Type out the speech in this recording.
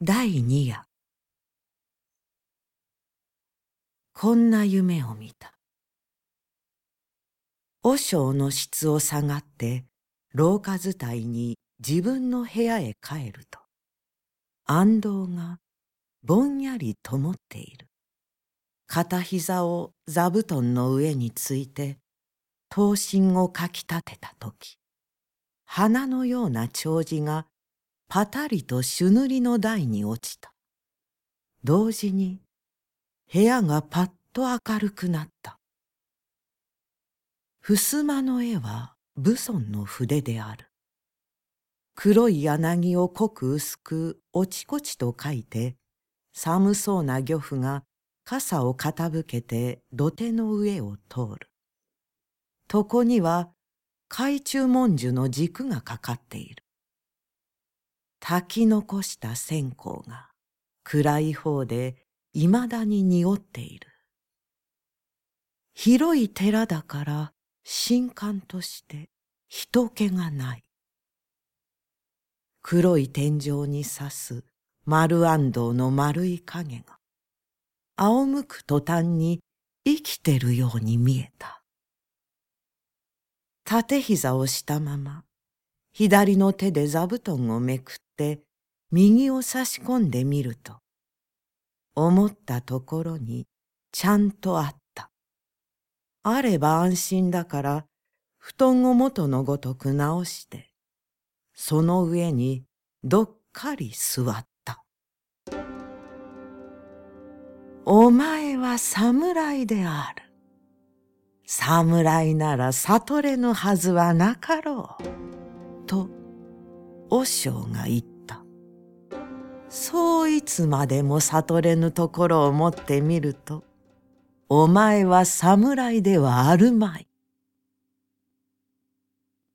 第二夜こんな夢を見た。和尚の質を下がって廊下伝いに自分の部屋へ帰ると安藤がぼんやり灯っている。片膝を座布団の上について刀身をかき立てた時花のような長寿がパタリと朱塗りの台に落ちた。同時に部屋がパッと明るくなった。襖の絵は武尊の筆である。黒い柳を濃く薄く落ちこちと書いて、寒そうな漁夫が傘を傾けて土手の上を通る。床には海中文殊の軸がかかっている。炊き残した線香が暗い方でいまだに濁っている。広い寺だから神官として人気がない。黒い天井に刺す丸安藤の丸い影が仰向く途端に生きてるように見えた。縦膝をしたまま、左の手で座布団をめくって右を差し込んでみると、思ったところにちゃんとあった。あれば安心だから布団を元のごとく直して、その上にどっかり座った。お前は侍である。侍なら悟れぬはずはなかろう。と、和尚が言った。そういつまでも悟れぬところを持ってみると、お前は侍ではあるまい。